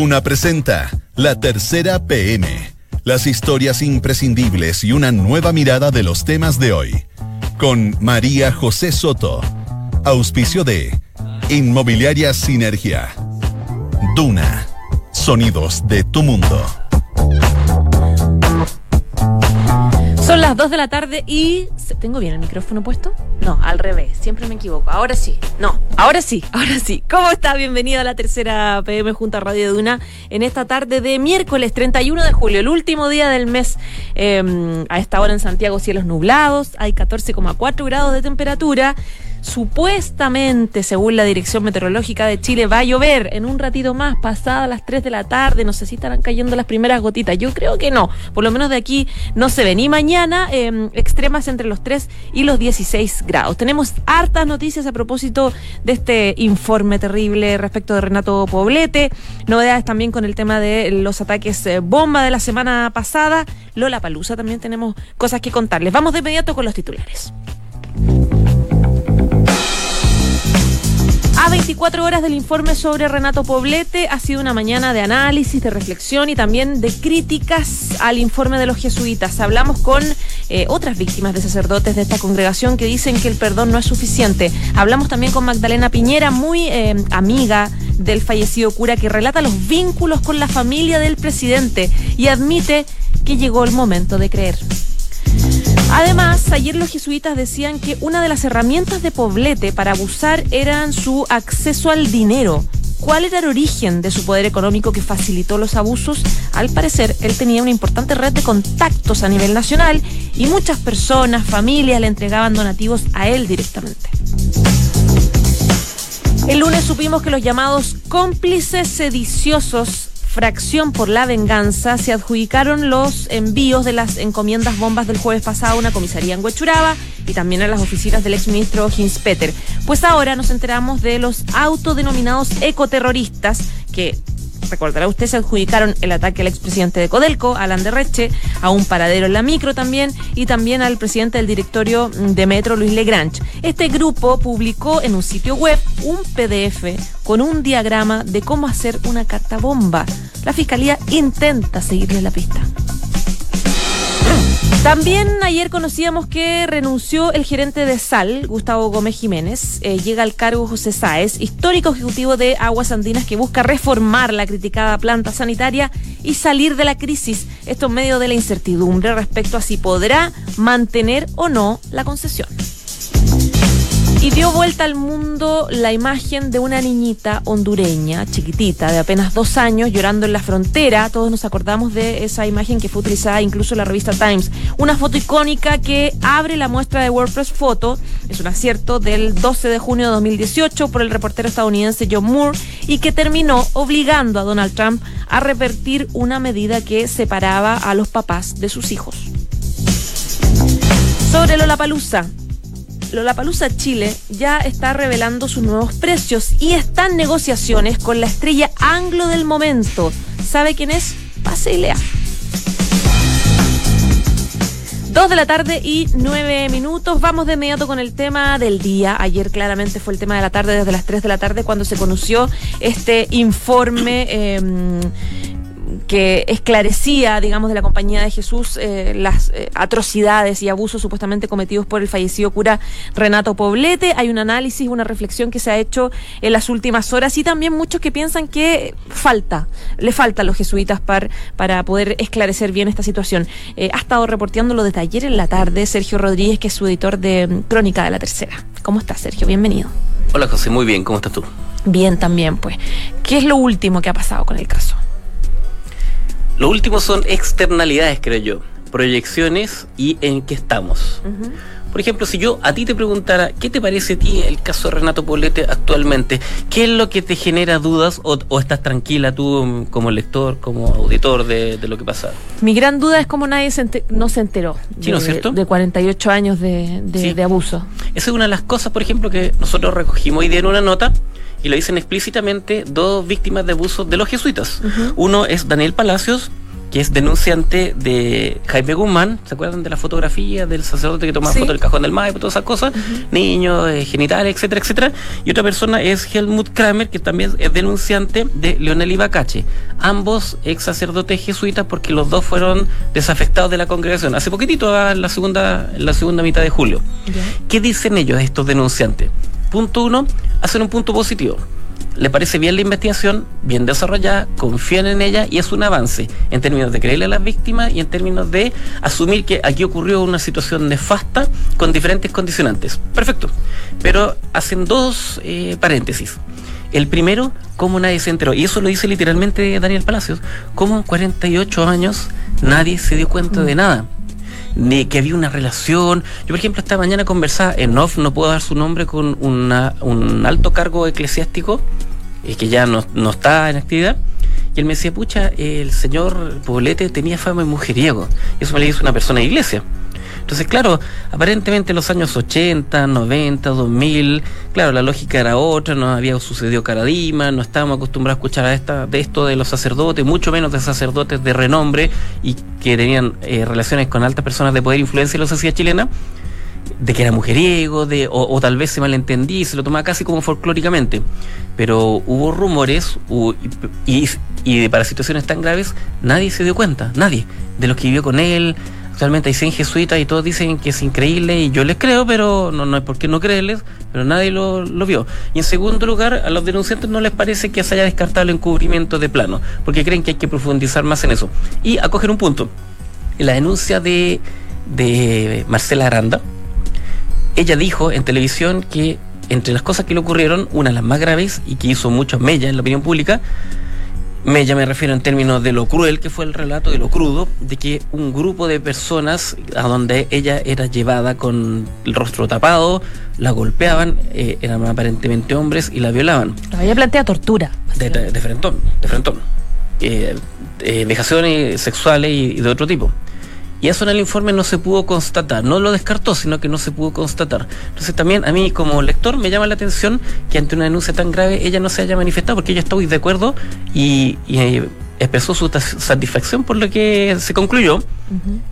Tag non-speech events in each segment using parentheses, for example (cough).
Duna presenta La Tercera PM. Las historias imprescindibles y una nueva mirada de los temas de hoy. Con María José Soto. Auspicio de Inmobiliaria Sinergia. Duna. Sonidos de tu mundo. Son las 2 de la tarde y... ¿Tengo bien el micrófono puesto? No, al revés, siempre me equivoco. Ahora sí. No, ahora sí, (laughs) ahora sí. ¿Cómo está? Bienvenido a la tercera PM junto a Radio Duna en esta tarde de miércoles 31 de julio, el último día del mes. Em, a esta hora en Santiago cielos nublados, hay 14,4 grados de temperatura supuestamente, según la Dirección Meteorológica de Chile, va a llover en un ratito más, pasada las 3 de la tarde. No sé si estarán cayendo las primeras gotitas. Yo creo que no. Por lo menos de aquí no se ven. Y mañana, em, extremas entre los 3 y los 16 grados. Tenemos hartas noticias a propósito de este informe terrible respecto de Renato Poblete. Novedades también con el tema de los ataques eh, bomba de la semana pasada. Lola Palusa también tenemos cosas que contarles. Vamos de inmediato con los titulares. A 24 horas del informe sobre Renato Poblete ha sido una mañana de análisis, de reflexión y también de críticas al informe de los jesuitas. Hablamos con eh, otras víctimas de sacerdotes de esta congregación que dicen que el perdón no es suficiente. Hablamos también con Magdalena Piñera, muy eh, amiga del fallecido cura, que relata los vínculos con la familia del presidente y admite que llegó el momento de creer. Además, ayer los jesuitas decían que una de las herramientas de Poblete para abusar eran su acceso al dinero. ¿Cuál era el origen de su poder económico que facilitó los abusos? Al parecer, él tenía una importante red de contactos a nivel nacional y muchas personas, familias le entregaban donativos a él directamente. El lunes supimos que los llamados cómplices sediciosos Fracción por la Venganza se adjudicaron los envíos de las encomiendas bombas del jueves pasado a una comisaría en Huechuraba y también a las oficinas del exministro Hins Peter. Pues ahora nos enteramos de los autodenominados ecoterroristas que recordará usted, se adjudicaron el ataque al expresidente de Codelco, Alan Derreche, a un paradero en la micro también, y también al presidente del directorio de Metro, Luis Legrange. Este grupo publicó en un sitio web un PDF con un diagrama de cómo hacer una carta bomba. La fiscalía intenta seguirle la pista. También ayer conocíamos que renunció el gerente de Sal, Gustavo Gómez Jiménez. Eh, llega al cargo José Sáez, histórico ejecutivo de Aguas Andinas, que busca reformar la criticada planta sanitaria y salir de la crisis. Esto en medio de la incertidumbre respecto a si podrá mantener o no la concesión. Y dio vuelta al mundo la imagen de una niñita hondureña, chiquitita, de apenas dos años, llorando en la frontera. Todos nos acordamos de esa imagen que fue utilizada incluso en la revista Times. Una foto icónica que abre la muestra de WordPress Photo. Es un acierto del 12 de junio de 2018 por el reportero estadounidense John Moore y que terminó obligando a Donald Trump a revertir una medida que separaba a los papás de sus hijos. Sobre Lollapalooza, Lollapalooza Chile ya está revelando sus nuevos precios y está en negociaciones con la estrella anglo del momento. ¿Sabe quién es? Pase y lea. Dos de la tarde y nueve minutos. Vamos de inmediato con el tema del día. Ayer claramente fue el tema de la tarde, desde las tres de la tarde, cuando se conoció este informe. Eh, que esclarecía, digamos, de la Compañía de Jesús eh, las eh, atrocidades y abusos supuestamente cometidos por el fallecido cura Renato Poblete. Hay un análisis, una reflexión que se ha hecho en las últimas horas y también muchos que piensan que falta, le falta a los jesuitas para, para poder esclarecer bien esta situación. Eh, ha estado reporteándolo desde ayer en la tarde Sergio Rodríguez, que es su editor de Crónica de la Tercera. ¿Cómo estás, Sergio? Bienvenido. Hola, José. Muy bien. ¿Cómo estás tú? Bien, también, pues. ¿Qué es lo último que ha pasado con el caso? Lo último son externalidades, creo yo, proyecciones y en qué estamos. Por ejemplo, si yo a ti te preguntara, ¿qué te parece a ti el caso de Renato Poblete actualmente? ¿Qué es lo que te genera dudas o, estás tranquila tú como lector, como auditor de, lo que pasa? Mi gran duda es cómo nadie no se enteró de, ¿no es cierto? de 48 años de, de abuso. Esa es una de las cosas, por ejemplo, que nosotros recogimos hoy día en una nota y lo dicen explícitamente dos víctimas de abuso de los jesuitas. Uno es Daniel Palacios que es denunciante de Jaime Guzmán, ¿se acuerdan de la fotografía del sacerdote que tomaba Sí. foto del cajón del Maipo, todas esas cosas? Niños, eh, genitales, etcétera, etcétera. Y otra persona es Helmut Kramer, que también es denunciante de Leonel Ibacache. Ambos ex sacerdotes jesuitas porque los dos fueron desafectados de la congregación. Hace poquitito, ah, en la segunda, en la segunda mitad de julio. ¿Qué dicen ellos, estos denunciantes? Punto uno, hacen un punto positivo. Le parece bien la investigación, bien desarrollada, confían en ella y es un avance en términos de creerle a las víctimas y en términos de asumir que aquí ocurrió una situación nefasta con diferentes condicionantes. Perfecto. Pero hacen dos eh, paréntesis. El primero, cómo nadie se enteró. Y eso lo dice literalmente Daniel Palacios. Cómo en 48 años nadie se dio cuenta de nada ni que había una relación. Yo, por ejemplo, esta mañana conversaba en off, no puedo dar su nombre, con un alto cargo eclesiástico eh, que ya no, no está en actividad. Y él me decía, pucha, el señor Poblete tenía fama de mujeriego. Y eso me lo dice una persona de iglesia. Entonces, claro, aparentemente en los años 80, 90, 2000, claro, la lógica era otra, no había sucedido Caradima, no estábamos acostumbrados a escuchar a esta, de esto de los sacerdotes, mucho menos de sacerdotes de renombre y que tenían eh, relaciones con altas personas de poder influencia en la sociedad chilena, de que era mujeriego, de, o, o tal vez se malentendía y se lo tomaba casi como folclóricamente. Pero hubo rumores hu- y, y, y para situaciones tan graves nadie se dio cuenta, nadie, de los que vivió con él. Actualmente hay 100 jesuitas y todos dicen que es increíble y yo les creo, pero no, no hay por qué no creerles, pero nadie lo, lo vio. Y en segundo lugar, a los denunciantes no les parece que se haya descartado el encubrimiento de plano, porque creen que hay que profundizar más en eso. Y acoger un punto. En la denuncia de, de Marcela Aranda, ella dijo en televisión que entre las cosas que le ocurrieron, una de las más graves y que hizo mucho mella en la opinión pública, mella me refiero en términos de lo cruel que fue el relato, de lo crudo, de que un grupo de personas a donde ella era llevada con el rostro tapado, la golpeaban, eh, eran aparentemente hombres y la violaban Ella plantea tortura. de, de, de frentón, de frentón. Eh, eh, vejaciones sexuales y, y de otro tipo. Y eso en el informe no se pudo constatar, no lo descartó, sino que no se pudo constatar. Entonces también a mí como lector me llama la atención que ante una denuncia tan grave ella no se haya manifestado porque ella estoy de acuerdo y, y, eh, expresó su satisfacción por lo que se concluyó.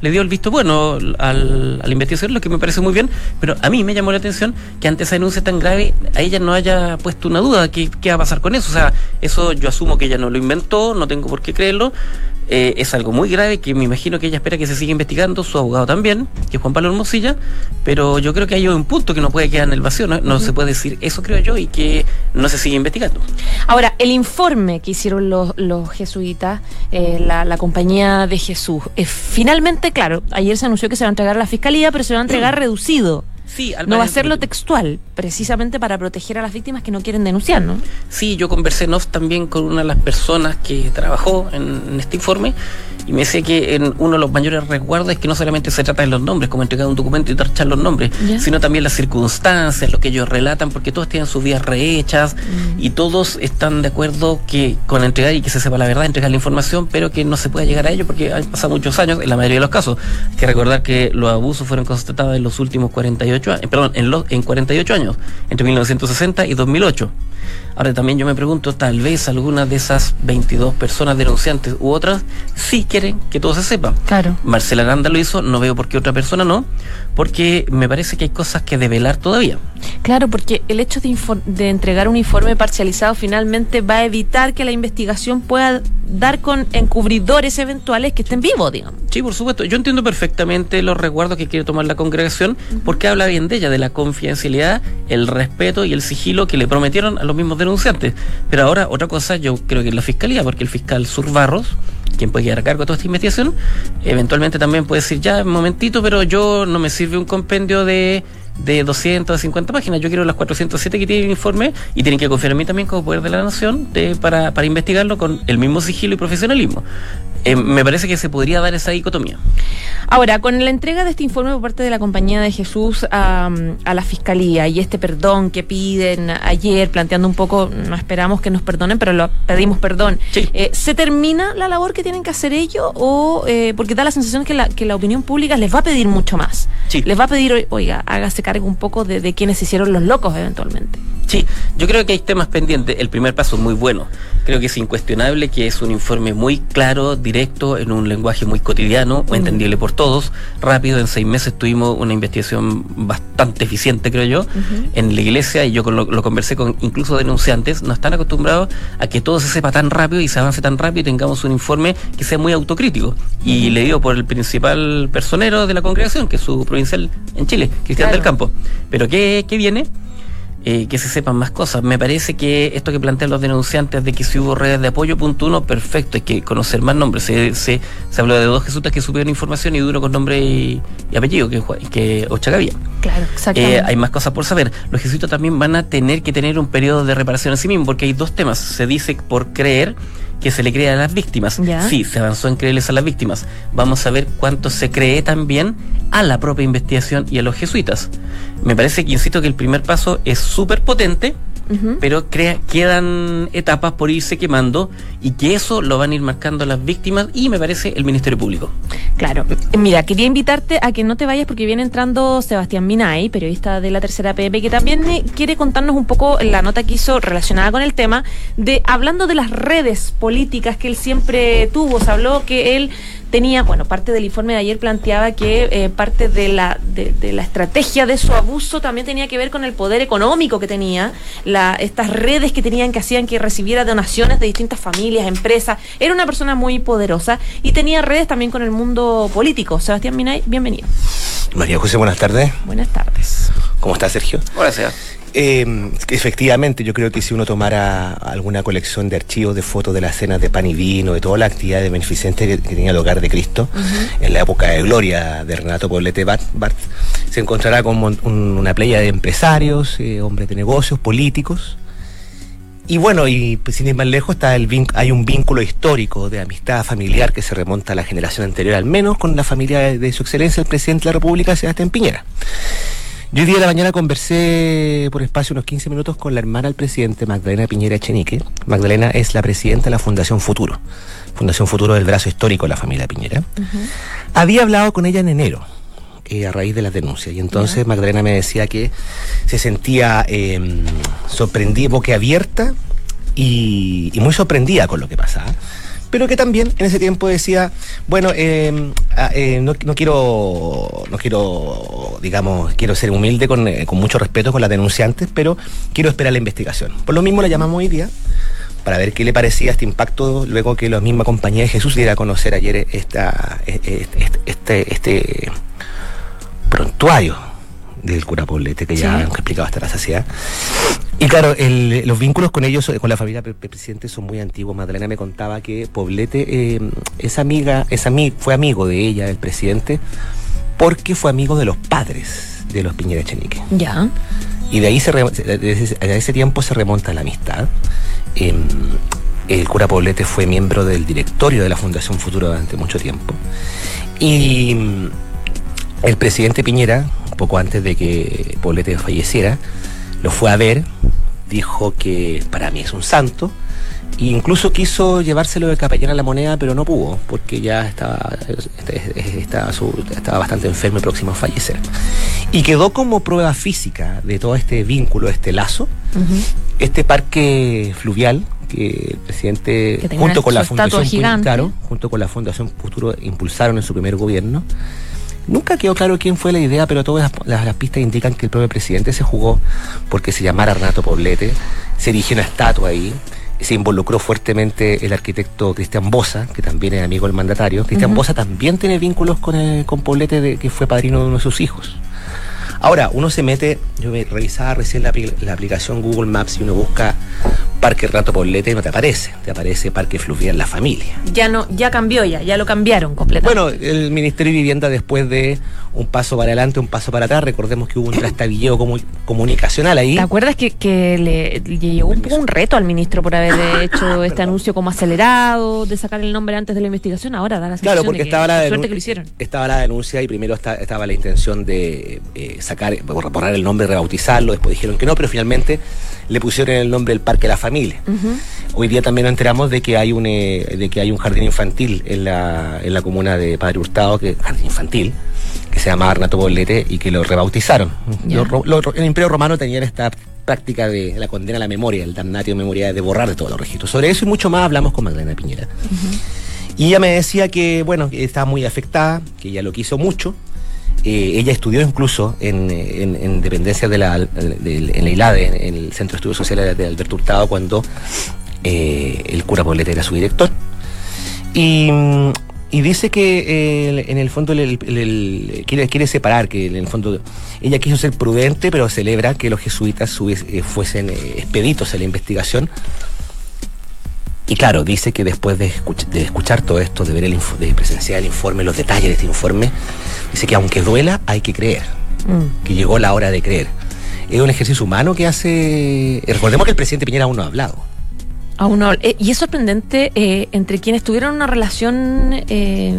Le dio el visto bueno al, a la investigación, lo que me parece muy bien, pero a mí me llamó la atención que ante esa denuncia tan grave a ella no haya puesto una duda, ¿qué, qué va a pasar con eso? O sea, eso yo asumo que ella no lo inventó, no tengo por qué creerlo, eh, es algo muy grave que me imagino que ella espera que se siga investigando, su abogado también, que es Juan Pablo Hermosilla, pero yo creo que hay un punto que no puede quedar en el vacío, no, no se puede decir eso creo yo y que no se sigue investigando. Ahora, el informe que hicieron los, los jesuitas, eh, la, la compañía de Jesús, eh, finalmente, claro, ayer se anunció que se va a entregar a la fiscalía, pero se va a entregar (clears throat) reducido. Sí, al No va a ser lo textual, precisamente para proteger a las víctimas que no quieren denunciar, ¿no? Sí, yo conversé en off también con una de las personas que trabajó en, en este informe y me decía que en uno de los mayores resguardos es que no solamente se trata de los nombres, como entregar un documento y tachar los nombres, Ya. sino también las circunstancias, lo que ellos relatan, porque todos tienen sus vidas rehechas Mm. y todos están de acuerdo que con entregar y que se sepa la verdad, entregar la información, pero que no se pueda llegar a ello porque han pasado muchos años, en la mayoría de los casos. Hay que recordar que los abusos fueron constatados en los últimos 48 años, perdón, en, los, en 48 años, entre 1960 y 2008. Ahora también yo me pregunto, tal vez algunas de esas 22 personas denunciantes u otras sí quieren que todo se sepa. Claro. Marcela Aranda lo hizo, no veo por qué otra persona no, porque me parece que hay cosas que develar todavía. Claro, porque el hecho de entregar un informe parcializado finalmente va a evitar que la investigación pueda dar con encubridores eventuales que estén vivos, digamos. Sí, por supuesto. Yo entiendo perfectamente los resguardos que quiere tomar la congregación porque habla bien de ella, de la confidencialidad, el respeto y el sigilo que le prometieron a los mismos denunciantes. Pero ahora, otra cosa, yo creo que es la fiscalía, porque el fiscal Sur Barros, quien puede quedar a cargo de toda esta investigación, eventualmente también puede decir, ya, un momentito, pero yo no me sirve un compendio de de 250 páginas. Yo quiero las 407 que tiene el informe y tienen que confiar en mí también como poder de la nación para, para investigarlo con el mismo sigilo y profesionalismo. Eh, me parece que se podría dar esa dicotomía. Ahora, con la entrega de este informe por parte de la Compañía de Jesús a, a la Fiscalía y este perdón que piden ayer, planteando un poco, no esperamos que nos perdonen, pero lo pedimos perdón, Sí. eh, ¿se termina la labor que tienen que hacer ellos? o eh, Porque da la sensación que la, que la opinión pública les va a pedir mucho más. Sí. Les va a pedir, oiga, hágase cargo un poco de, de quienes se hicieron los locos eventualmente. Sí, yo creo que hay temas pendientes. El primer paso es muy bueno. Creo que es incuestionable que es un informe muy claro, directo, en un lenguaje muy cotidiano, muy entendible por todos. Rápido, en seis meses tuvimos una investigación bastante eficiente, creo yo, en la iglesia, y yo lo, lo, conversé con incluso denunciantes, no están acostumbrados a que todo se sepa tan rápido y se avance tan rápido y tengamos un informe que sea muy autocrítico. Y le digo por el principal personero de la congregación, que es su provincial en Chile, Cristian claro. del Campo. Pero ¿qué, qué viene? Eh, que se sepan más cosas. Me parece que esto que plantean los denunciantes de que si hubo redes de apoyo, punto uno, perfecto, hay que conocer más nombres. Se, se, se habló de dos jesutas que supieron información y duro con nombre y, y apellido, que, que Ochagavía. Claro, exactamente. Eh, hay más cosas por saber. Los jesuitas también van a tener que tener un periodo de reparación en sí mismos, porque hay dos temas. Se dice por creer que se le crea a las víctimas. ¿Ya? Sí, se avanzó en creerles a las víctimas. Vamos a ver cuánto se cree también a la propia investigación y a los jesuitas. Me parece que, insisto, que el primer paso es súper potente, uh -huh. pero crea, quedan etapas por irse quemando y que eso lo van a ir marcando las víctimas y me parece el Ministerio Público. Claro. Mira, quería invitarte a que no te vayas porque viene entrando Sebastián Minay, periodista de la tercera PM, que también quiere contarnos un poco la nota que hizo relacionada con el tema de hablando de las redes políticas que él siempre tuvo. Se habló que él tenía, bueno, parte del informe de ayer planteaba que eh, parte de la, de, de, la estrategia de su abuso también tenía que ver con el poder económico que tenía, la, estas redes que tenían que hacían que recibiera donaciones de distintas familias, empresas. Era una persona muy poderosa y tenía redes también con el mundo político. Sebastián Minay, bienvenido. María José, buenas tardes. Buenas tardes. ¿Cómo está Sergio? Hola, Seba. Eh, efectivamente, yo creo que si uno tomara alguna colección de archivos de fotos de las cenas de pan y vino, de toda la actividad de beneficencia que, que, tenía el hogar de Cristo, uh -huh. en la época de gloria de Renato Poblete Bart, Bart se encontrará con un, una playa de empresarios, eh, hombres de negocios, políticos. Y bueno, y pues, sin ir más lejos, está el hay un vínculo histórico de amistad familiar que se remonta a la generación anterior, al menos con la familia de, de su excelencia, el presidente de la República, Sebastián Piñera. Yo hoy día de la mañana conversé por espacio unos 15 minutos con la hermana del presidente, Magdalena Piñera Echenique. Magdalena es la presidenta de la Fundación Futuro, Fundación Futuro del brazo histórico de la familia Piñera. Uh -huh. Había hablado con ella en enero. Eh, a raíz de las denuncias. Y entonces uh -huh. Magdalena me decía que se sentía eh, sorprendida, boquiabierta y, y muy sorprendida con lo que pasaba pero que también en ese tiempo decía, bueno, eh, eh, no, no, quiero, no quiero, digamos, quiero ser humilde con, eh, con, mucho respeto con las denunciantes, pero quiero esperar la investigación. Por lo mismo la llamamos hoy día para ver qué le parecía este impacto luego que la misma compañía de Jesús diera a conocer ayer esta, este, este, este prontuario del cura Poblete, que ya sí. hemos explicado hasta la saciedad. Y claro, el, los vínculos con ellos, con la familia del presidente, son muy antiguos. Magdalena me contaba que Poblete eh, es amiga, es ami fue amigo de ella, del presidente, porque fue amigo de los padres de los Piñera Echenique. Ya. Y de ahí se desde ese tiempo se remonta la amistad. Eh, el cura Poblete fue miembro del directorio de la Fundación Futuro durante mucho tiempo. Y el presidente Piñera, poco antes de que Poblete falleciera, lo fue a ver, dijo que para mí es un santo, e incluso quiso llevárselo de capellán a la moneda, pero no pudo, porque ya estaba, estaba, estaba bastante enfermo y próximo a fallecer. Y quedó como prueba física de todo este vínculo, este lazo, uh -huh. este parque fluvial que el presidente que junto con la fundación claro, junto con la fundación Futuro impulsaron en su primer gobierno Nunca quedó claro quién fue la idea, pero todas las, las, las, pistas indican que el propio presidente se jugó porque se llamara Renato Poblete, se erigió una estatua ahí, se involucró fuertemente el arquitecto Cristian Bosa, que también es amigo del mandatario. Cristian uh -huh. Bosa también tiene vínculos con, el, con Poblete, de, que fue padrino de uno de sus hijos. Ahora, uno se mete, yo me revisaba recién la, la aplicación Google Maps y uno busca Parque Rato Poblete y no te aparece, te aparece Parque Fluvial La Familia. Ya no, ya cambió ya, ya lo cambiaron completamente. Bueno, el Ministerio de Vivienda después de un paso para adelante, un paso para atrás, recordemos que hubo un (coughs) trastabilleo comu comunicacional ahí. ¿Te acuerdas que, que le, le llegó un, un, reto al ministro por haber (coughs) hecho este anuncio como acelerado, de sacar el nombre antes de la investigación? Ahora da la Claro, porque de que, estaba, la suerte que lo hicieron. estaba la denuncia y primero está, estaba la intención de eh, sacar, borrar el nombre, rebautizarlo, después dijeron que no, pero finalmente le pusieron el nombre del Parque La Familia. Uh -huh. Hoy día también nos enteramos de que hay un eh, de que hay un jardín infantil en la, en la comuna de Padre Hurtado, que jardín infantil, que se llama Arnato Bolete y que lo rebautizaron. Lo, lo, el Imperio Romano tenía esta práctica de la condena a la memoria, el damnatio memoria de borrar de todos los registros. Sobre eso y mucho más hablamos con Magdalena Piñera. Y ella me decía que, bueno, que estaba muy afectada, que ella lo quiso mucho. Eh, ella estudió incluso en, en, en dependencia de la, de, en la ILADE, en el Centro de Estudios Sociales de Alberto Hurtado, cuando eh, el cura Poblete era su director. Y, y dice que eh, en el fondo el, quiere, quiere separar, que en el fondo ella quiso ser prudente, pero celebra que los jesuitas fuesen expeditos en la investigación. Y claro, dice que después de, escuch- de escuchar todo esto, de ver el de presenciar el informe, los detalles de este informe, dice que aunque duela, hay que creer, Mm. que llegó la hora de creer. Es un ejercicio humano que hace... Recordemos que el presidente Piñera aún no ha hablado. Aún no. Eh, y es sorprendente eh, entre quienes tuvieron una relación, eh,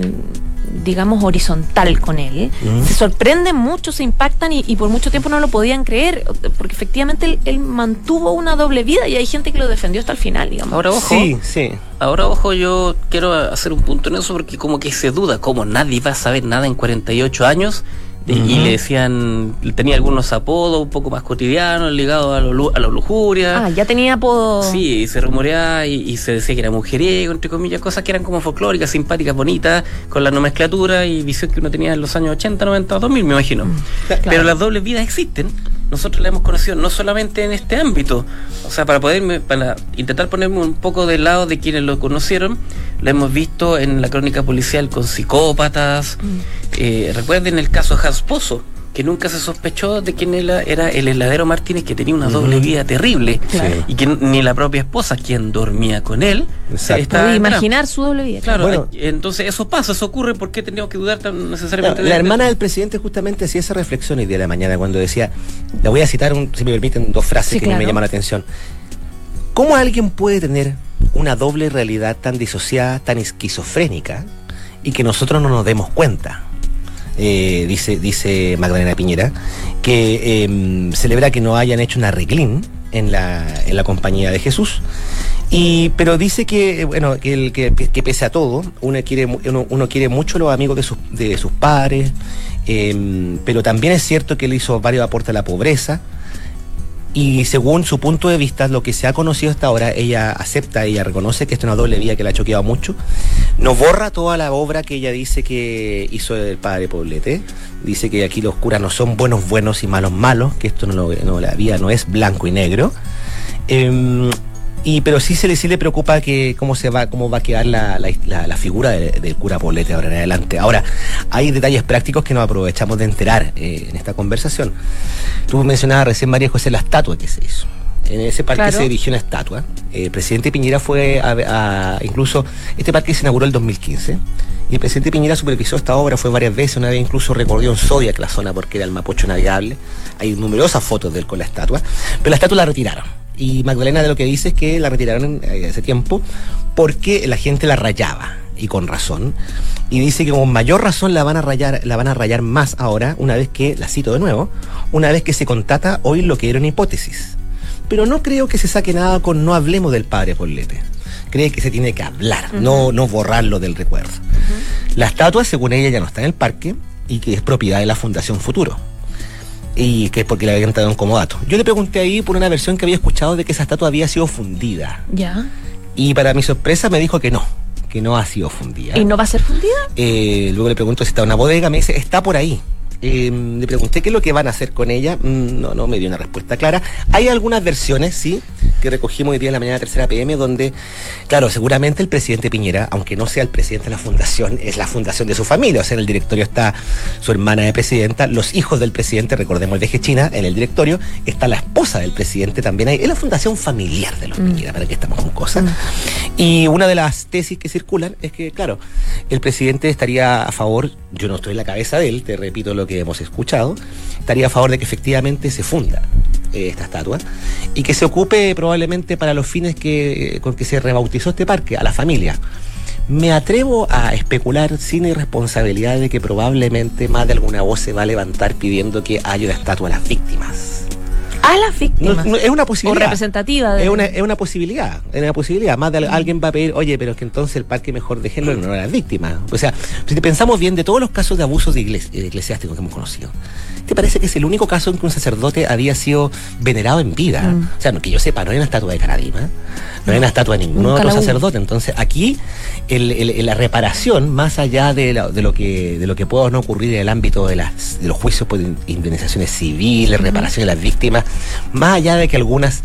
digamos, horizontal con él. Se sorprenden mucho, se impactan y, y por mucho tiempo no lo podían creer, porque efectivamente él, él mantuvo una doble vida y hay gente que lo defendió hasta el final, digamos. Ahora, ojo. Sí, sí. Ahora, ojo, yo quiero hacer un punto en eso porque como que se duda, como nadie va a saber nada en 48 años. Y le decían, tenía algunos apodos un poco más cotidianos, ligados a, lo, a la lujuria. Ah, ya tenía apodo. Sí, y se rumoreaba y, y se decía que era mujeriego, entre comillas, cosas que eran como folclóricas, simpáticas, bonitas, con la nomenclatura y visión que uno tenía en los años 80, 90, 2000, me imagino. claro. Pero las dobles vidas existen. Nosotros las hemos conocido no solamente en este ámbito. O sea, para poderme, para intentar ponerme un poco del lado de quienes lo conocieron, lo hemos visto en la crónica policial con psicópatas. Eh, recuerden el caso de Hans Pozo, que nunca se sospechó de quién era, era el heladero Martínez, que tenía una doble vida terrible. Claro. Y que ni la propia esposa, quien dormía con él, estaba imaginar su doble vida. Claro, Bueno. entonces eso pasa, eso ocurre, ¿por qué tenemos que dudar tan necesariamente La, de la hermana del presidente justamente hacía esa reflexión hoy día de la mañana cuando decía, le voy a citar, un, si me permiten, dos frases Sí, que me llaman la atención. ¿Cómo alguien puede tener una doble realidad tan disociada, tan esquizofrénica, y que nosotros no nos demos cuenta? Eh, dice, dice Magdalena Piñera, que em, celebra que no hayan hecho un arreglín en la, en la compañía de Jesús. Y, pero dice que, eh, bueno, que, el, que, que pese a todo, uno quiere, uno, uno quiere mucho los amigos de sus, de sus padres, em, pero también es cierto que él hizo varios aportes a la pobreza. Y según su punto de vista, lo que se ha conocido hasta ahora, ella acepta, ella reconoce que esto es una doble vía que la ha choqueado mucho. No borra toda la obra que ella dice que hizo el padre Poblete. Dice que aquí los curas no son buenos buenos y malos malos, que esto no, lo- no la vía no es blanco y negro. Em, y pero sí se le sí le preocupa que cómo se va cómo va a quedar la, la- la- la figura de- del cura Poblete ahora en adelante. Ahora hay detalles prácticos que nos aprovechamos de enterar eh, en esta conversación. Tú mencionabas recién María José la estatua que se hizo. En ese parque Claro. se erigió una estatua. El presidente Piñera fue a, a- incluso este parque se inauguró el 2015 y el presidente Piñera supervisó esta obra fue varias veces. Una vez incluso recorrió en Zodiac la zona porque era el Mapocho navegable. Hay numerosas fotos de él con la estatua, pero la estatua la retiraron. Y Magdalena de lo que dice es que la retiraron eh, hace tiempo porque la gente la rayaba y con razón. Y dice que con mayor razón la van a rayar, la van a rayar más ahora, una vez que, la cito de nuevo, una vez que se contata hoy lo que era una hipótesis. Pero no creo que se saque nada con no hablemos del padre Poblete. Cree que se tiene que hablar, no, no borrarlo del recuerdo. La estatua, según ella, ya no está en el parque y que es propiedad de la Fundación Futuro. Y que es porque la habían dado un comodato. Yo le pregunté ahí por una versión que había escuchado de que esa estatua había sido fundida. Ya. Y para mi sorpresa me dijo que no, que no ha sido fundida. ¿Y no va a ser fundida? Eh, luego le pregunto si está en una bodega, me dice, está por ahí. Eh, le pregunté qué es lo que van a hacer con ella. Mm, No, no me dio una respuesta clara. Hay algunas versiones, sí, que recogimos hoy día en la mañana de tercera PM, donde, claro, seguramente el presidente Piñera, aunque no sea el presidente de la fundación, es la fundación de su familia. O sea, en el directorio está su hermana de presidenta, los hijos del presidente, recordemos el viaje China, en el directorio está la esposa del presidente también ahí. Es la fundación familiar de los Piñera, para que estamos con cosas. Y una de las tesis que circulan es que, claro, el presidente estaría a favor, yo no estoy en la cabeza de él, te repito lo que hemos escuchado, estaría a favor de que efectivamente se funda eh, esta estatua y que se ocupe probablemente para los fines que, con que se rebautizó este parque, a la familia. Me atrevo a especular sin irresponsabilidad de que probablemente más de alguna voz se va a levantar pidiendo que haya una estatua a las víctimas. A las víctimas. No, no, es una o posibilidad. representativa de. Es una, es una posibilidad, es una posibilidad. Más de al- alguien va a pedir, oye, pero es que entonces el parque mejor déjenlo en honor a las víctimas. O sea, si pensamos bien de todos los casos de abusos de igles- eh, eclesiásticos que hemos conocido, este parece que es el único caso en que un sacerdote había sido venerado en vida. Mm. O sea, no, que yo sepa, no hay una estatua de Caradima, no hay una estatua de ningún otro sacerdote. Entonces, aquí el- el- la reparación, más allá de, la- de lo que de lo que pueda no ocurrir en el ámbito de, las, de los juicios por in- indemnizaciones civiles, reparación de las víctimas, más allá de que algunas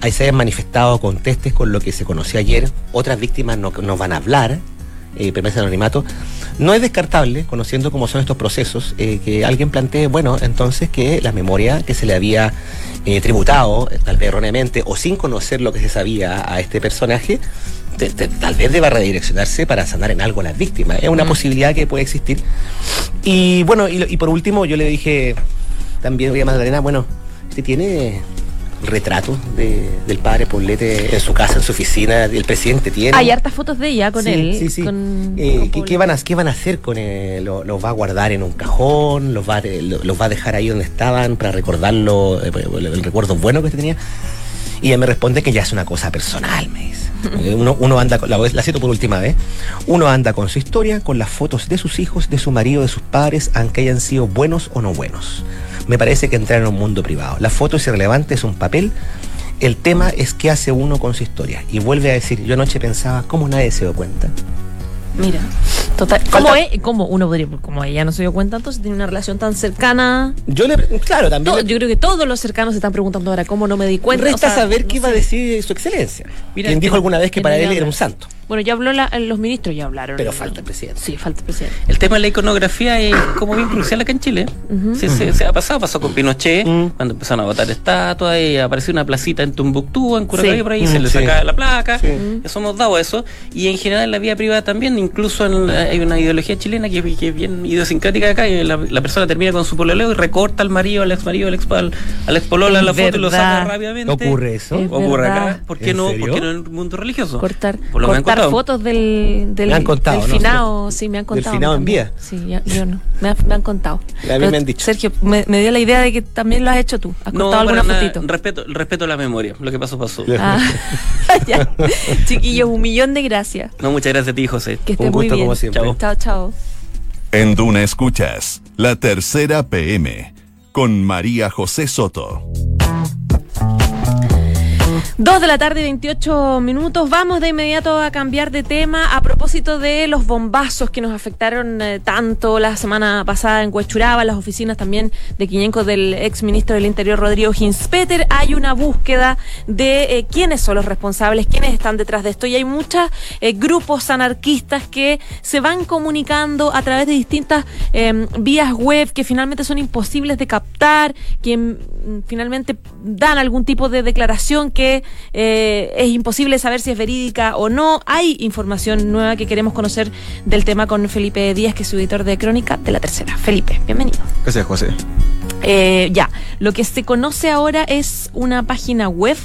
ahí se hayan manifestado contestes con lo que se conoció ayer, otras víctimas no, no van a hablar, eh, permanecen en anonimato. No es descartable, conociendo cómo son estos procesos, eh, que alguien plantee, bueno, entonces que la memoria que se le había eh, tributado, tal vez erróneamente, o sin conocer lo que se sabía a este personaje, te- te- tal vez deba redireccionarse para sanar en algo a las víctimas. Es una posibilidad que puede existir. Y bueno, y por último, yo le dije también a Magdalena, bueno, usted tiene retratos de- del padre Poblete en su casa, en su oficina, el presidente tiene. Hay hartas fotos de ella con Sí, él. Sí, sí. con- Eh, con ¿qué, van a, ¿Qué van a hacer con él? ¿Lo- ¿Los va a guardar en un cajón? ¿Los va, a- lo- los va a dejar ahí donde estaban para recordarlo, eh, el, el recuerdo bueno que tenía? Y ella me responde que ya es una cosa personal, me dice. Eh, Uno, uno anda, la, la cito por última vez, uno anda con su historia, con las fotos de sus hijos, de su marido, de sus padres, aunque hayan sido buenos o no buenos. Me parece que entrar en un mundo privado. La foto es irrelevante, es un papel. El tema es qué hace uno con su historia. Y vuelve a decir, yo anoche pensaba, ¿cómo nadie se dio cuenta? Mira, total. ¿Cómo es? ¿Cómo uno podría? Como ella no se dio cuenta, entonces tiene una relación tan cercana. Yo le, claro, también. Le- yo creo que todos los cercanos se están preguntando ahora cómo no me di cuenta. Resta o sea, saber no qué iba a decir su excelencia. Mira, quien dijo alguna vez que para él era un santo. Bueno, ya habló la- los ministros, ya hablaron. Pero falta el presidente. Sí, falta el presidente. El tema de la iconografía es como bien crucial acá en Chile. Sí, se, se ha pasado, pasó con Pinochet, cuando empezaron a botar estatuas y apareció una placita en Tumbuctú, en Curacaví, Sí. por ahí, se le sí. sacaba la placa. Sí. Eso hemos dado eso. Y en general en la vida privada también, incluso en la- hay una ideología chilena que, que es bien idiosincrática acá, y la, la persona termina con su pololeo y recorta al marido, al ex marido, al ex, al, al ex polola la foto y lo saca rápidamente. ¿Ocurre eso? Es Ocurre verdad. acá. ¿Por qué ¿En no? ¿Por qué no en el mundo religioso? Cortar, Por lo cortar contado. fotos del, del, Me han contado, del ¿no? finado, sí, me han Del contado. finado en vida. Sí, ya- yo no. Me, ha- me han contado. A mí me han dicho. Sergio, me, me dio la idea de que también lo has hecho tú. Has No, para alguna nada. fotito. Respeto, respeto la memoria. Lo que pasó, pasó. Ah, (laughs) ya. Chiquillos, un millón de gracias. No, muchas gracias a ti, José. Que estés Un muy gusto, bien. como siempre. Chao. Chao, chao. En Duna Escuchas, la tercera PM, con María José Soto. Dos de la tarde, 28 minutos. Vamos de inmediato a cambiar de tema a propósito de los bombazos que nos afectaron eh, tanto la semana pasada en Huechuraba, las oficinas también de Quiñenco del ex ministro del Interior Rodrigo Ginspeter. Hay una búsqueda de eh, quiénes son los responsables, quiénes están detrás de esto. Y hay muchos grupos anarquistas que se van comunicando a través de distintas eh, vías web que finalmente son imposibles de captar, que mm, finalmente dan algún tipo de declaración que eh, es imposible saber si es verídica o no. Hay información nueva que queremos conocer del tema con Felipe Díaz, que es su editor de Crónica de la Tercera. Felipe, bienvenido. Gracias, José. Eh, ya, lo que se conoce ahora es una página web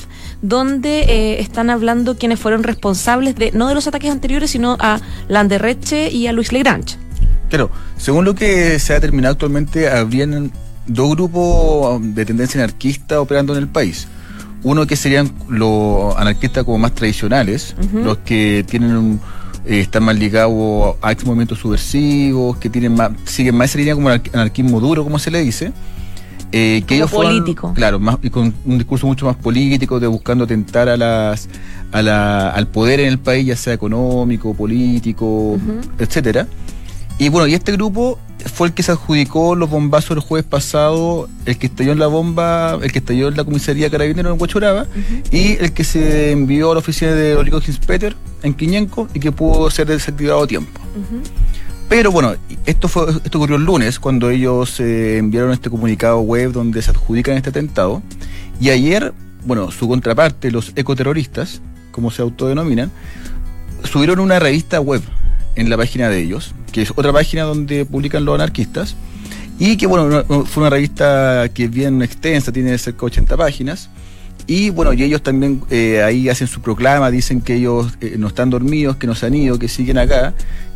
donde eh, están hablando quienes fueron responsables de, no de los ataques anteriores, sino a Landerreche y a Luis Legrange. Claro, según lo que se ha determinado actualmente, habrían dos grupos de tendencia anarquista operando en el país. Uno que serían los anarquistas como más tradicionales, los que tienen un- eh, están más ligados a estos movimientos subversivos, que tienen más, siguen más esa línea como anar- anarquismo duro, como se le dice. eh, que Como ellos fueron, político. claro, más, y con un discurso mucho más político, de buscando atentar a las, a la- al poder en el país, ya sea económico, político, Ujú. etcétera. Y bueno, y este grupo fue el que se adjudicó los bombazos el jueves pasado, el que estalló en la bomba, el que estalló en la comisaría Carabinero en Huachuraba, y el que se envió a la oficina de Rodrigo Ginspeter en Quiñenco y que pudo ser desactivado a tiempo. Pero bueno, esto fue esto ocurrió el lunes cuando ellos eh, enviaron este comunicado web donde se adjudican este atentado. Y ayer, bueno, su contraparte, los ecoterroristas, como se autodenominan, subieron una revista web en la página de ellos, que es otra página donde publican los anarquistas. Y que bueno, no- no- fue una revista que es bien extensa, tiene cerca de 80 páginas. Y bueno, y ellos también eh, ahí hacen su proclama, dicen que ellos eh, no están dormidos, que no se han ido, que siguen acá,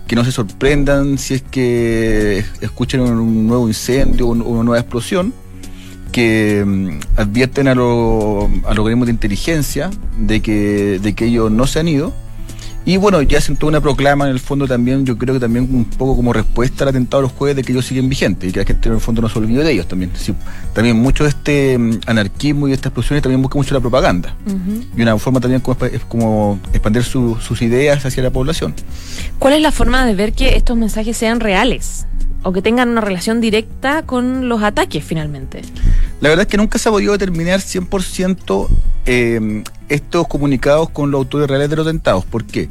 que no se sorprendan si es que escuchan un, nuevo incendio o un- una nueva explosión, que mm, advierten a, lo- a los organismos de inteligencia de que, de que ellos no se han ido Y bueno, ya sentó una proclama en el fondo también, yo creo que también un poco como respuesta al atentado de los jueves de que ellos siguen vigentes y que la gente en el fondo no se olvide de ellos también. Sí, también mucho de este mm, anarquismo y de estas explosiones también busca mucho la propaganda. Y una forma también como, es como expandir su- sus ideas hacia la población. ¿Cuál es la forma de ver que estos mensajes sean reales? O que tengan una relación directa con los ataques finalmente. La verdad es que nunca se ha podido determinar 100% eh, estos comunicados con los autores reales de los atentados. ¿Por qué?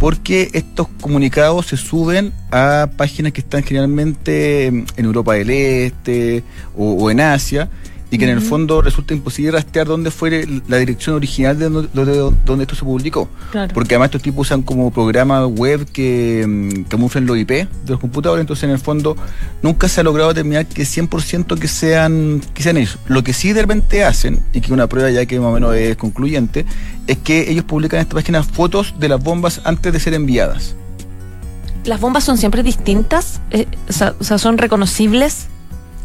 Porque estos comunicados se suben a páginas que están generalmente en Europa del Este o en Asia y que en el fondo resulta imposible rastrear dónde fue la dirección original de donde, donde- donde esto se publicó. Claro. Porque además estos tipos usan como programas web que mm, camuflan los IP de los computadores, entonces en el fondo nunca se ha logrado determinar que 100% que sean, que sean ellos. Lo que sí de repente hacen, y que una prueba ya que más o menos es concluyente, es que ellos publican en esta página fotos de las bombas antes de ser enviadas. ¿Las bombas son siempre distintas? Eh, o, sea, o sea, ¿son reconocibles?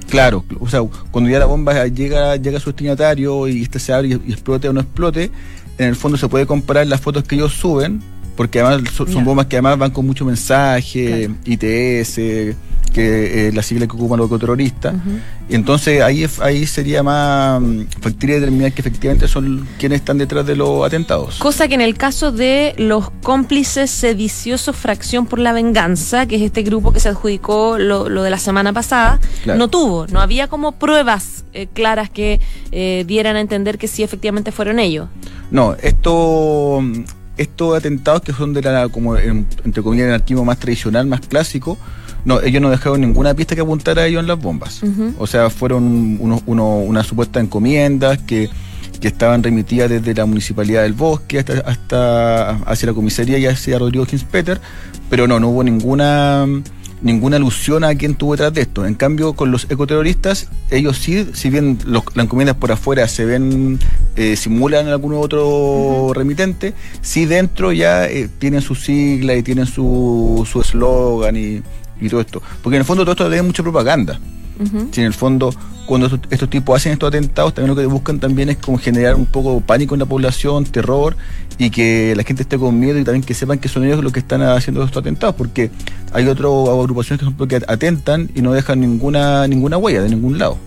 Claro, o sea, cuando ya la bomba llega, llega a su destinatario y este se abre y, y explote o no explote, en el fondo se puede comparar las fotos que ellos suben, porque además son, bombas que además van con mucho mensaje, ITS, que eh, la sigla que ocupan los terroristas. Ujú. Y entonces ahí, es- ahí sería más mm, factible determinar que efectivamente son quienes están detrás de los atentados. Cosa que en el caso de los cómplices sediciosos Fracción por la Venganza, que es este grupo que se adjudicó lo, lo de la semana pasada, Claro. no tuvo, no había como pruebas eh, claras que eh, dieran a entender que sí efectivamente fueron ellos. No, esto, estos atentados que son de la, como en- entre comillas, el anarquismo más tradicional, más clásico, no, ellos no dejaron ninguna pista que apuntara a ellos en las bombas. O sea, fueron unos, uno- unas supuestas encomiendas que, que estaban remitidas desde la municipalidad del bosque hasta, hasta hacia la comisaría y hacia Rodrigo Hinspeter, pero no, no hubo ninguna ninguna alusión a quién tuvo detrás de esto. En cambio, con los ecoterroristas, ellos sí, si bien los, las encomiendas por afuera se ven, eh, simulan algún otro remitente, sí dentro ya eh, tienen su sigla y tienen su su eslogan y, y todo esto. Porque en el fondo todo esto tiene mucha propaganda. Si en el fondo, cuando estos, estos tipos hacen estos atentados, también lo que buscan también es como generar un poco pánico en la población, terror, y que la gente esté con miedo y también que sepan que son ellos los que están haciendo estos atentados, porque hay otras agrupaciones que, son- que atentan y no dejan ninguna, ninguna huella de ningún lado.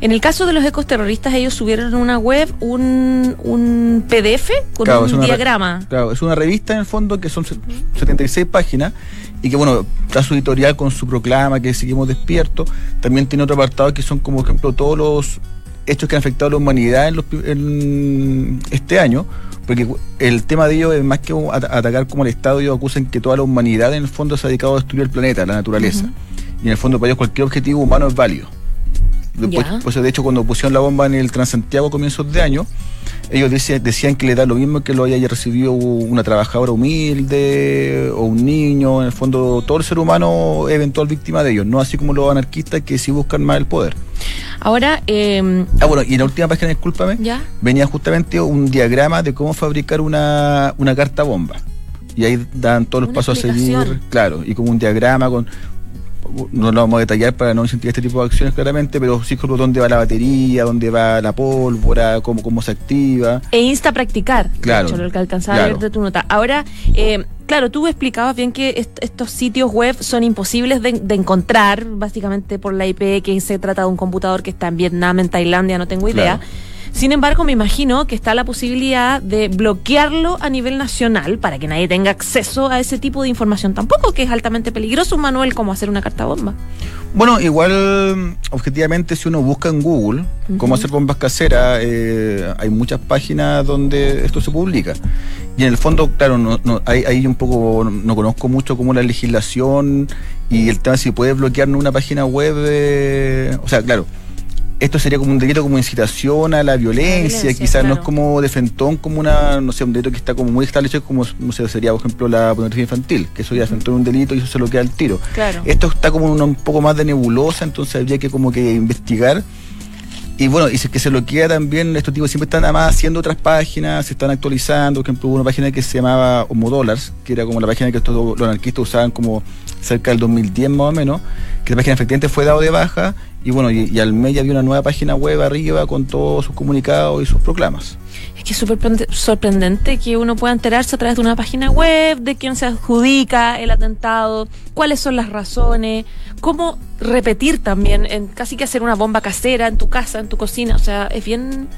En el caso de los ecos terroristas, ellos subieron a una web un, un PDF con Claro, un diagrama. Claro, es una revista en el fondo que son se- 76 páginas y que bueno, está su editorial con su proclama que seguimos despiertos. También tiene otro apartado que son como por ejemplo todos los hechos que han afectado a la humanidad en, los en este año. Porque el tema de ellos es más que at- atacar como el Estado, ellos acusan que toda la humanidad en el fondo se ha dedicado a destruir el planeta, la naturaleza. Y en el fondo para ellos cualquier objetivo humano es válido. Después, pues, de hecho, cuando pusieron la bomba en el Transantiago a comienzos de año, ellos decían, decían que le da lo mismo que lo haya recibido una trabajadora humilde o un niño, en el fondo todo el ser humano eventual víctima de ellos, no así como los anarquistas que sí buscan más el poder. Ahora, eh, Ah, bueno, y en la última página, discúlpame, ya. venía justamente un diagrama de cómo fabricar una, una carta bomba. Y ahí dan todos los Una pasos a seguir, claro, y como un diagrama con no lo vamos a detallar para no incentivar este tipo de acciones claramente, pero sí como dónde va la batería, dónde va la pólvora, cómo, cómo se activa. E insta a practicar. de Claro, hecho, lo que alcanzaba a ver de tu nota. Ahora, eh, claro, tú explicabas bien que est- estos sitios web son imposibles de, de encontrar, básicamente por la IP, que se trata de un computador que está en Vietnam, en Tailandia, no tengo idea. Claro. Sin embargo, me imagino que está la posibilidad de bloquearlo a nivel nacional para que nadie tenga acceso a ese tipo de información tampoco, que es altamente peligroso, Manuel, como hacer una carta bomba. Bueno, igual, objetivamente, si uno busca en Google cómo hacer bombas caseras, eh, hay muchas páginas donde esto se publica. Y en el fondo, claro, no, no, ahí, ahí un poco no, no conozco mucho cómo la legislación y el tema si puede bloquear una página web. o sea, claro, esto sería como un delito como incitación a la violencia, violencia, quizás no es como de frentón, como una, no sé, un delito que está como muy establecido, como no sé, sería, por ejemplo, la pornografía infantil, que eso ya es un delito y eso se lo queda al tiro. Claro. Esto está como una- un poco más de nebulosa, entonces habría que como que investigar. Y bueno, y si es que se lo queda también, estos tipos siempre están además haciendo otras páginas, se están actualizando. Por ejemplo, hubo una página que se llamaba Homodollars, que era como la página que estos, los anarquistas usaban como cerca del 2010 más o menos, que la página efectivamente fue dado de baja Y bueno, y, y al mes ya había una nueva página web arriba con todos sus comunicados y sus proclamas. Es que es súper prende- sorprendente que uno pueda enterarse a través de una página web de quién se adjudica el atentado, cuáles son las razones, cómo repetir también, en casi que hacer una bomba casera en tu casa, en tu cocina. O sea, es bien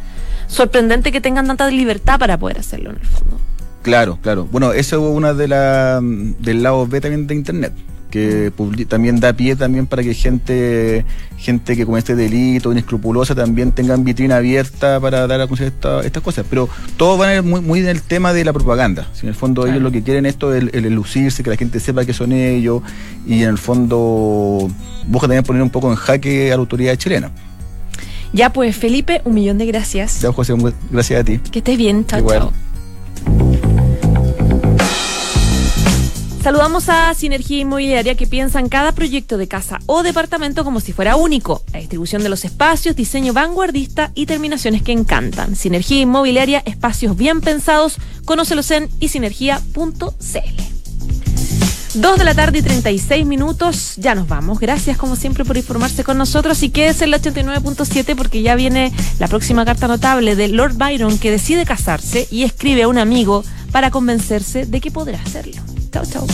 sorprendente que tengan tanta libertad para poder hacerlo en el fondo. Claro, claro. Bueno, eso es una de la del lado B también de internet, que también da pie también para que gente gente que comete delito, inescrupulosa, también tengan vitrina abierta para dar a conocer esta- estas cosas. Pero todo va a ir muy, muy en el tema de la propaganda. Si en el fondo Claro. ellos lo que quieren esto es el, el lucirse, que la gente sepa que son ellos, y en el fondo busca también poner un poco en jaque a la autoridad chilena. Ya pues, Felipe, un millón de gracias. Ya, José, gracias a ti. Que estés bien, chao, Igual. chao. Saludamos a Sinergia Inmobiliaria que piensa en cada proyecto de casa o departamento como si fuera único. La distribución de los espacios, diseño vanguardista y terminaciones que encantan. Sinergia Inmobiliaria, espacios bien pensados. Conócelos en isinergia.cl. Dos de la tarde y 36 minutos. Ya nos vamos. Gracias como siempre por informarse con nosotros y quédese en la 89.7 porque ya viene la próxima carta notable de Lord Byron que decide casarse y escribe a un amigo para convencerse de que podrá hacerlo. Chao, chao.